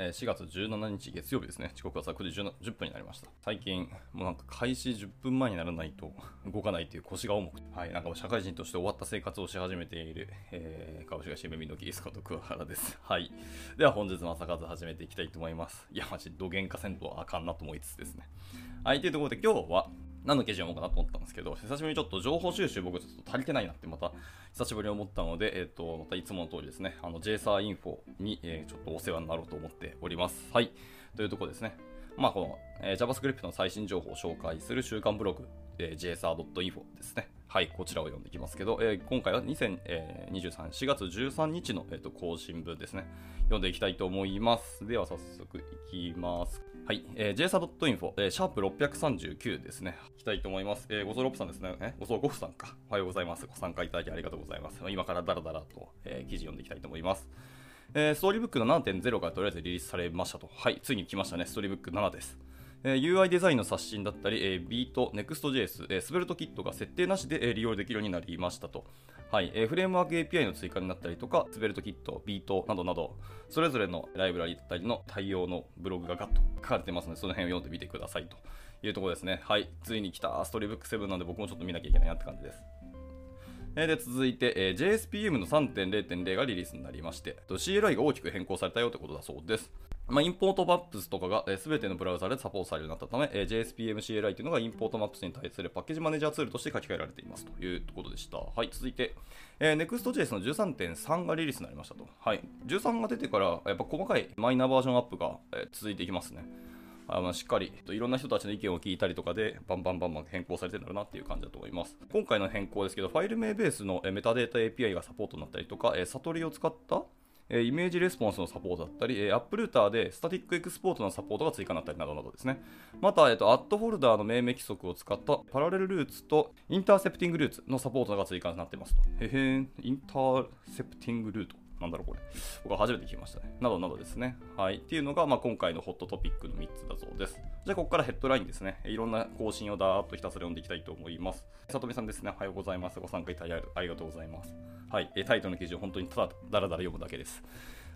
え4月17日月曜日ですね。時刻はさ9時 10, 分になりました。最近、もうなんか開始10分前にならないと動かないという腰が重くて、はい、なんかもう社会人として終わった生活をし始めている、えー、株式会社耳のキリスコと桑原です。はい。では本日の朝活始めていきたいと思います。いや、マジ、土幻化せんとあかんなと思いつつですね。はい、というところで今日は、何の記事読もうかなと思ったんですけど、久しぶりにちょっと情報収集僕ちょっと足りてないなってまた久しぶりに思ったので、えっ、と、またいつもの通りですね、あの JSA インフォに、えーちょっとお世話になろうと思っております。はい。というところですね。まあ、この、えー JavaScript の最新情報を紹介する週刊ブログ、えー JSA.info ですね。はい、こちらを読んでいきますけど、えー今回は2023、4月13日の、えーと更新分ですね。読んでいきたいと思います。では早速いきます。はい、えー、jsa.info、えー、シャープ639ですね。いきたいと思います。えー、ごぞろっぷさんですね。えごぞごふさんか。おはようございます。ご参加いただきありがとうございます。今からダラダラと、えー記事読んでいきたいと思います。えーストーリーブックの7.0がとりあえずリリースされましたと。はい、ついに来ましたね。ストーリーブック7です。えー UI デザインの刷新だったり、えー、ビート、Next.js、えー、スベルトキットが設定なしで、えー利用できるようになりましたと。はいえーフレームワーク API の追加になったりとか、スベルトキット、ビートなどなど、それぞれのライブラリだったりの対応のブログがガッと書かれてますので、その辺を読んでみてくださいというところですね。はい、ついに来たストリーブック7なんで僕もちょっと見なきゃいけないなって感じです。えーで続いて、えー JSPM の3.0.0がリリースになりまして、CLI が大きく変更されたよということだそうです。まあ、 import maps とかがすべ、全てのブラウザでサポートされるようになったため、えー JSPM CLI というのが import maps に対するパッケージマネージャーツールとして書き換えられていますというところでした。はい、続いて、えー Next.js の13.3がリリースになりましたと。はい、13が出てから、やっぱ細かいマイナーバージョンアップが、えー続いていきますね。あのしっかりといろんな人たちの意見を聞いたりとかでバンバンバンバン変更されてるんだろうなっていう感じだと思います。今回の変更ですけど、ファイル名ベースのメタデータ API がサポートになったりとか、え Satori を使ったえイメージレスポンスのサポートだったり、え、アップルーターでスタティックエクスポートのサポートが追加になったりなどなどですね。また、えーと、アットフォルダーの命名規則を使ったパラレルルーツとインターセプティングルーツのサポートが追加になっていますと。へへん、インターセプティングルート。なんだろうこれ。僕は初めて聞きましたね。などなどですね。はい。っていうのが、まあ、今回のホットトピックの3つだそうです。じゃあ、ここからヘッドラインですね。いろんな更新をだーっとひたすら読んでいきたいと思います。さとみさんですね。おはようございます。ご参加いただきありがとうございます。はい。えタイトルの記事を本当にただだらだら読むだけです。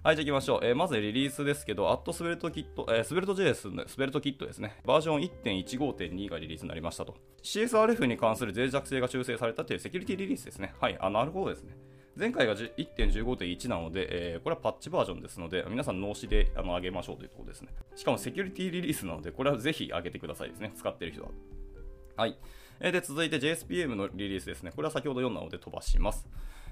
はい、じゃあ行きましょう。えーまずリリースですけど、アットスベルトキット、えー、スベルト JS のスベルトキットですね。バージョン1.15.2がリリースになりましたと。CSRF に関する脆弱性が修正されたというセキュリティリリースですね。はい、あ、なるほどですね。前回が1.15.1なので、えーこれはパッチバージョンですので、皆さん脳死であの上げましょうというところですね。しかもセキュリティリリースなので、これはぜひ上げてくださいですね。使ってる人は。はい。えーで、続いて JSPM のリリースですね。これは先ほど読んだので飛ばします。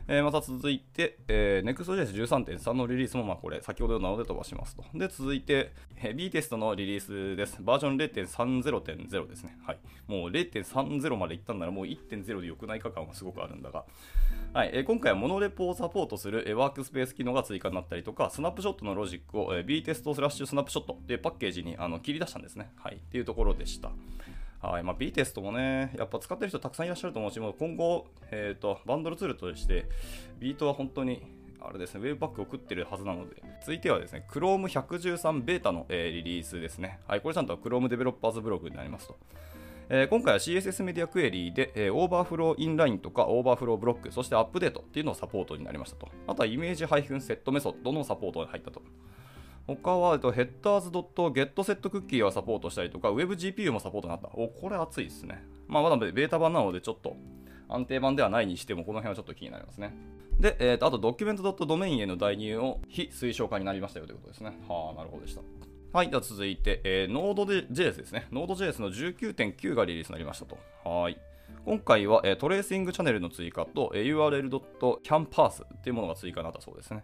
えーまた続いて、えー Next.js13.3 のリリースも、まあ、これ、先ほど読んだので飛ばしますと。で、続いて、えー B テストのリリースです。バージョン0.30.0ですね。はい。もう0.30までいったんなら、もう1.0で良くないか感はすごくあるんだが、はいえー今回は monorepo をサポートするえワークスペース機能が追加になったりとか、スナップショットのロジックをえ B テストスラッシュスナップショットというパッケージにあの切り出したんですね。はい。っていうところでした。はいまあ、 Vitest もね、やっぱ使ってる人たくさんいらっしゃると思うし、もう今後、えーと、バンドルツールとして、 Vite は本当に、あれですね、 webpack を食ってるはずなので、続いてはですね、Chrome 113ベータの、えーリリースですね。はい、これちゃんと Chrome Developers ブログになりますと。えー今回は CSS メディアクエリーで、えー overflow inline とか overflow block、そして update っていうのをサポートになりましたと。あとは image set メソッドのサポートが入ったと。他は、えっと、headers.getSetCookie をサポートしたりとか、WebGPU もサポートになった。お、これ熱いですね。まあ、まだベータ版なので、ちょっと安定版ではないにしても、この辺はちょっと気になりますね。で、えーとあと、document.domain への代入を非推奨化になりましたよということですね。はあ、なるほどでした。はい、では続いて、えー、Node.js ですね。Node.js の19.9がリリースになりましたと。はい。今回は、えートレーシングチャンネルの追加と、えー url.canpass っていうものが追加になったそうですね。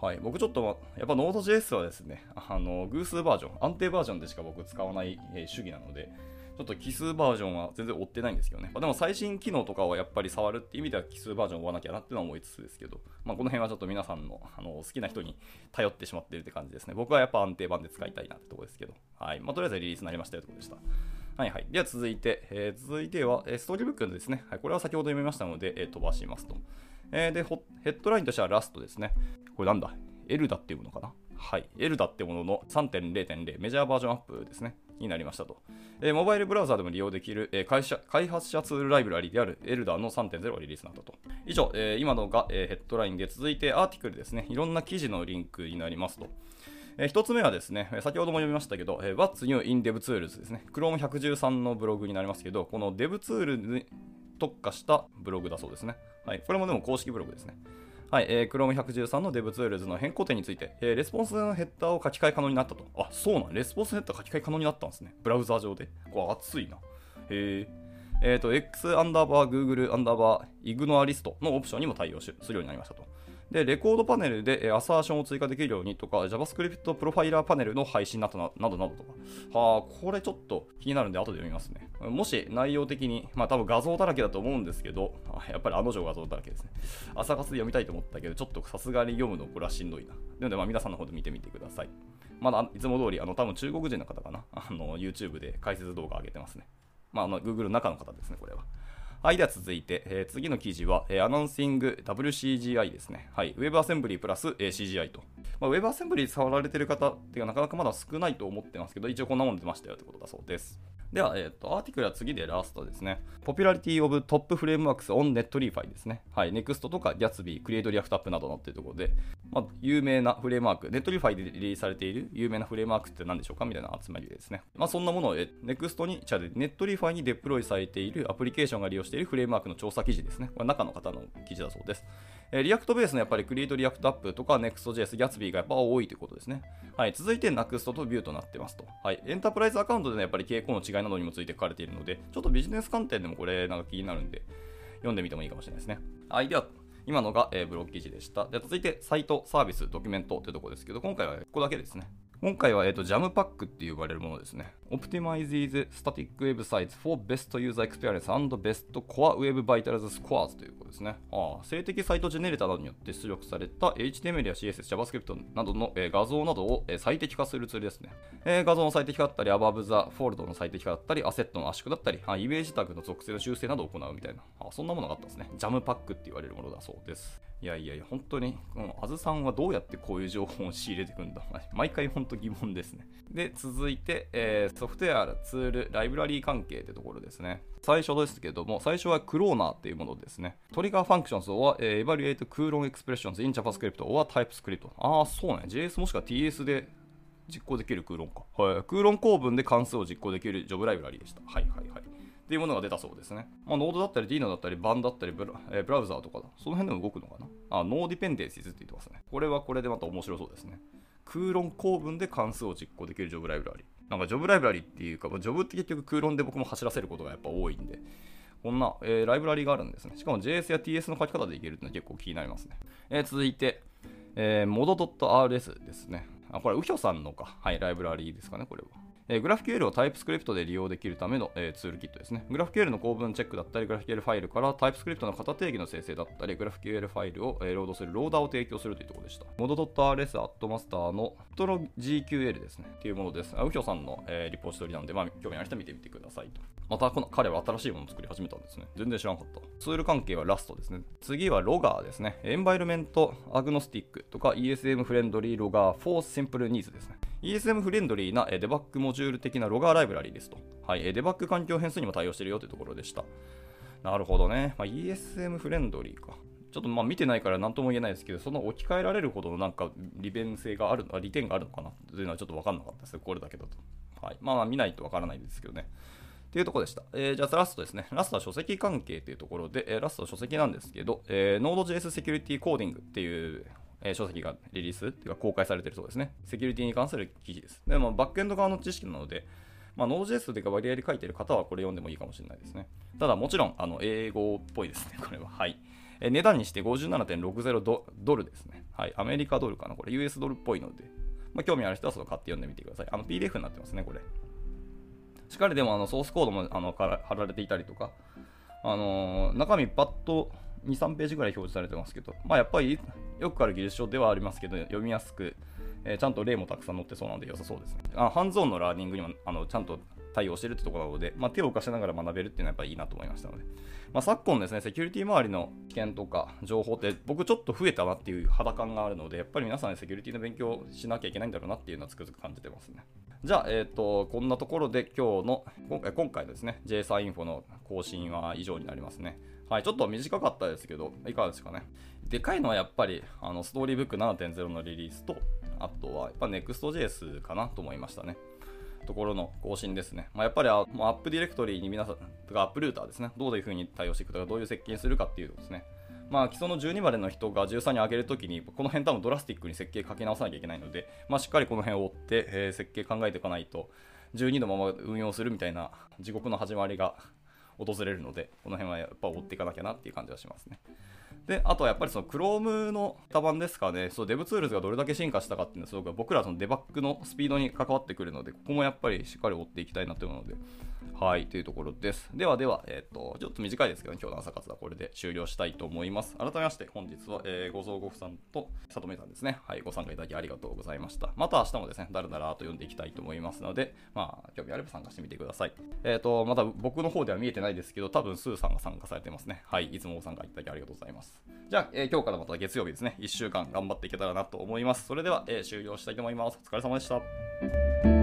はい、僕ちょっと、やっぱ Node.js はですね、あの偶数バージョン、安定バージョンでしか僕使わない、えー主義なので、ちょっと奇数バージョンは全然追ってないんですけどね。まあでも最新機能とかはやっぱり触るっていう意味では奇数バージョンを追わなきゃなっていうのは思いつつですけど、まあ、この辺はちょっと皆さんのあの好きな人に頼ってしまってるって感じですね。僕はやっぱ安定版で使いたいなってとこですけど、はい。まあ、とりあえずリリースになりましたよってことでした。はいはい。では続いて、えー続いては、えーストーリーブックのですね、はい、これは先ほど読みましたので、えー飛ばしますと。えーで、ヘッドラインとしてはラストですね。これなんだ？エルダっていうものかな？はい。エルダってものの3.0.0メジャーバージョンアップですね。になりましたと。えーモバイルブラウザでも利用できる、えー会社開発者ツールライブラリであるエルダーの3.0がリリースになったと。以上、えー今のが、えヘッドラインで続いてアーティクルですね。いろんな記事のリンクになりますと。えー、1つ目はですね、先ほども読みましたけど、えー、What's New in DevTools ですね。Chrome 113のブログになりますけど、この DevTools に特化したブログだそうですね。はい。これもでも公式ブログですね。はい、えー、Chrome 113の DevTools の変更点について、えー、レスポンスのヘッダーを書き換え可能になったと。あ、そうなん、レスポンスヘッダー書き換え可能になったんですね。ブラウザ上で？これ熱いな。へえ。えっ、ー、と、X アンダーバー Google アンダーバー ignoreList のオプションにも対応するようになりましたと。で、レコードパネルでアサーションを追加できるようにとか、JavaScript プロファイラーパネルの廃止などなどなどとか。はあ、これちょっと気になるんで後で読みますね。もし内容的に、まあ多分画像だらけだと思うんですけど、やっぱりあの女画像だらけですね。朝活で読みたいと思ったけど、ちょっとさすがに読むのこれはしんどいな。なのでまあ皆さんの方で見てみてください。まだいつも通り、あの多分中国人の方かな？あの YouTube で解説動画上げてますね。まあ、あの Google の中の方ですね、これは。はい、では続いて、えー、次の記事は、えー、アナウンシング WCGI ですね。はい、WebAssembly プラス、えー、CGI と。まあ、WebAssembly 触られてる方っていうかなかなかまだ少ないと思ってますけど、一応こんなもん出ましたよってことだそうです。では、えっ、ー、と、アーティクルは次でラストですね。Popularity of Top Frameworks on Netlify ですね。はい。NEXT とか Gatsby、Create React App などのっていうところで、まあ、有名なフレームワーク、Netlify でリリースされている有名なフレームワークって何でしょうかみたいな集まりですね。まあ、そんなものを NEXT に、じゃあ Netlify にデプロイされているアプリケーションが利用しているフレームワークの調査記事ですね。これ中の方の記事だそうです。えー、 React ベースのやっぱり Create React App とか Next.js、Gatsby がやっぱ多いということですね。はい。続いて Nuxt と Vue となってますと。はい。エンタープライズアカウントでのやっぱり傾向の違いなどにもついて書かれているので、ちょっとビジネス観点でもこれなんか気になるんで、読んでみてもいいかもしれないですね。はい。では、今のが、え、ブログ記事でした。で続いて、サイト、サービス、ドキュメントというところですけど、今回はここだけですね。今回は、えーと、 Jampack って呼ばれるものですね。Optimizes Static Websites for Best User Experience and Best Core Web Vitals Scores ということですね。ああ静的サイトジェネレーターなどによって出力された HTML や CSS、JavaScript などの、えー、画像などを、えー、最適化するツールですね、えー、画像の最適化だったり、Above the Fold の最適化だったり、アセットの圧縮だったり、あイメージタグの属性の修正などを行うみたいなあ、そんなものがあったんですね。 Jampack って言われるものだそうです。いやいやいや、本当に、この azu さんはどうやってこういう情報を仕入れていくんだ？毎回本当疑問ですね。で、続いて、えー、ソフトウェア、ツール、ライブラリー関係ってところですね。最初ですけども、最初は Croner っていうものですね。 Trigger Functions or、えー、Evaluate Cron Expressions in JavaScript or TypeScript。ああ、そうね。JS もしくは TS で実行できる cron か。はい。 cron 構文で関数を実行できるジョブライブラリーでした。はいはいはい。っていうものが出たそうですね。まあ、 Node だったり、 Deno だったり、 Bun だったりブラ、えー、ブラウザーとかだ、その辺でも動くのかな？あ、 No Dependencies って言ってますね。これはこれでまた面白そうですね。 cron 構文で関数を実行できるジョブライブラリ。なんかジョブライブラリっていうか、ジョブって結局 cron で僕も走らせることがやっぱ多いんで、こんな、えー、ライブラリがあるんですね。しかも JS や TS の書き方でいけるってのは結構気になりますね。えー、続いて、えー、mod.rs ですね。あ、これ、 uhyo さんのか。はい、ライブラリーですかね、これは。えー、グラフ QL を TypeScript で利用できるための、えー、ツールキットですね。グラフ QL の構文チェックだったり、グラフ QL ファイルから TypeScript の型定義の生成だったり、 GraphQL ファイルを、えー、ロードするローダーを提供するというところでした。mod.rs at master nitrogql ですね。っていうものです。 uhyo さんの、えー、リポジトリなので、まあ、興味ある人は見てみてくださいと。またこの彼は新しいものを作り始めたんですね。全然知らなかった。ツール関係はラストですね。次はロガーですね。 Environment Agnostic とか ESM Friendly Logger for Simple Needs ですね。ESM フレンドリーなデバッグモジュール的なロガーライブラリーですと。はい、デバッグ環境変数にも対応してるよというところでした。なるほどね。まあ、ESM フレンドリーか。ちょっとまあ見てないから何とも言えないですけど、その置き換えられるほどのなんか利便性がある、利点があるのかな？というのはちょっと分かんなかったですこれだけだと。はい。まあまあ見ないと分からないですけどね。っていうところでした。えー、じゃあラストですね。ラストは書籍関係というところで、えー、ラストは書籍なんですけど、えー、Node.js Security Coding っていうえ、書籍がリリースっていうか公開されてるそうですね。セキュリティに関する記事です。でも、バックエンド側の知識なので、まあ、Node.js というか割合で書いてる方はこれ読んでもいいかもしれないですね。ただ、もちろん、あの、英語っぽいですね、これは。はい。え、値段にして57.60ドドルですね。はい。アメリカドルかな、これ。US ドルっぽいので、まあ、興味ある人はそれ買って読んでみてください。あの、PDF になってますね、これ。しっかりでも、あの、ソースコードもあの貼られていたりとか、あのー、中身パッと2、3ページぐらい表示されてますけど、まあ、やっぱりよくある技術書ではありますけど、読みやすく、えー、ちゃんと例もたくさん載ってそうなので良さそうですね。あハンズオンのラーニングにもあのちゃんと対応してるってところなので、まあ、手を動かしながら学べるっていうのはやっぱいいなと思いましたので、まあ、昨今ですね、セキュリティ周りの知見とか情報って僕ちょっと増えたなっていう肌感があるので、やっぱり皆さん、ね、セキュリティの勉強しなきゃいけないんだろうなっていうのはつくづく感じてますね。じゃあ、えっ、ー、と、こんなところで今日の、今回今回ですね、JSA インフォの更新は以上になりますね。はい、ちょっと短かったですけど、いかがですかね。でかいのはやっぱり、あのストーリーブック7.0のリリースと、あとはやっぱ Next.js かなと思いましたね。ところの更新ですね。まあ、やっぱりアップディレクトリに皆さん、とかアップルーターですね。どういう風に対応していくとか、どういう設計にするかっていうとですね。まあ、基礎の12までの人が13に上げるときに、この辺多分ドラスティックに設計書き直さなきゃいけないので、まあ、しっかりこの辺を追って、えー、設計考えていかないと、12のまま運用するみたいな地獄の始まりが訪れるので、この辺はやっぱ追っていかなきゃなっていう感じがしますね。で、あとはやっぱりその Chrome の型番ですかね、そう DevTools がどれだけ進化したかっていうのはすごく僕らそのデバッグのスピードに関わってくるので、ここもやっぱりしっかり追っていきたいなと思うので、はい、というところです。ではでは、えっ、ー、と、ちょっと短いですけど、ね、今日の朝活はこれで終了したいと思います。改めまして本日は、えー、ご蔵ご夫さんと里見さんですね、はい、ご参加いただきありがとうございました。また明日もですね、だらだらと読んでいきたいと思いますので、まあ、興味あれば参加してみてください。えっ、ー、と、また僕の方では見えてないですけど、多分スーさんが参加されてますね。はい、いつもご参加いただきありがとうございます。じゃあ、え今日からまた月曜日ですね、1週間頑張っていけたらなと思います。それでは、え、終了したいと思います。お疲れ様でした。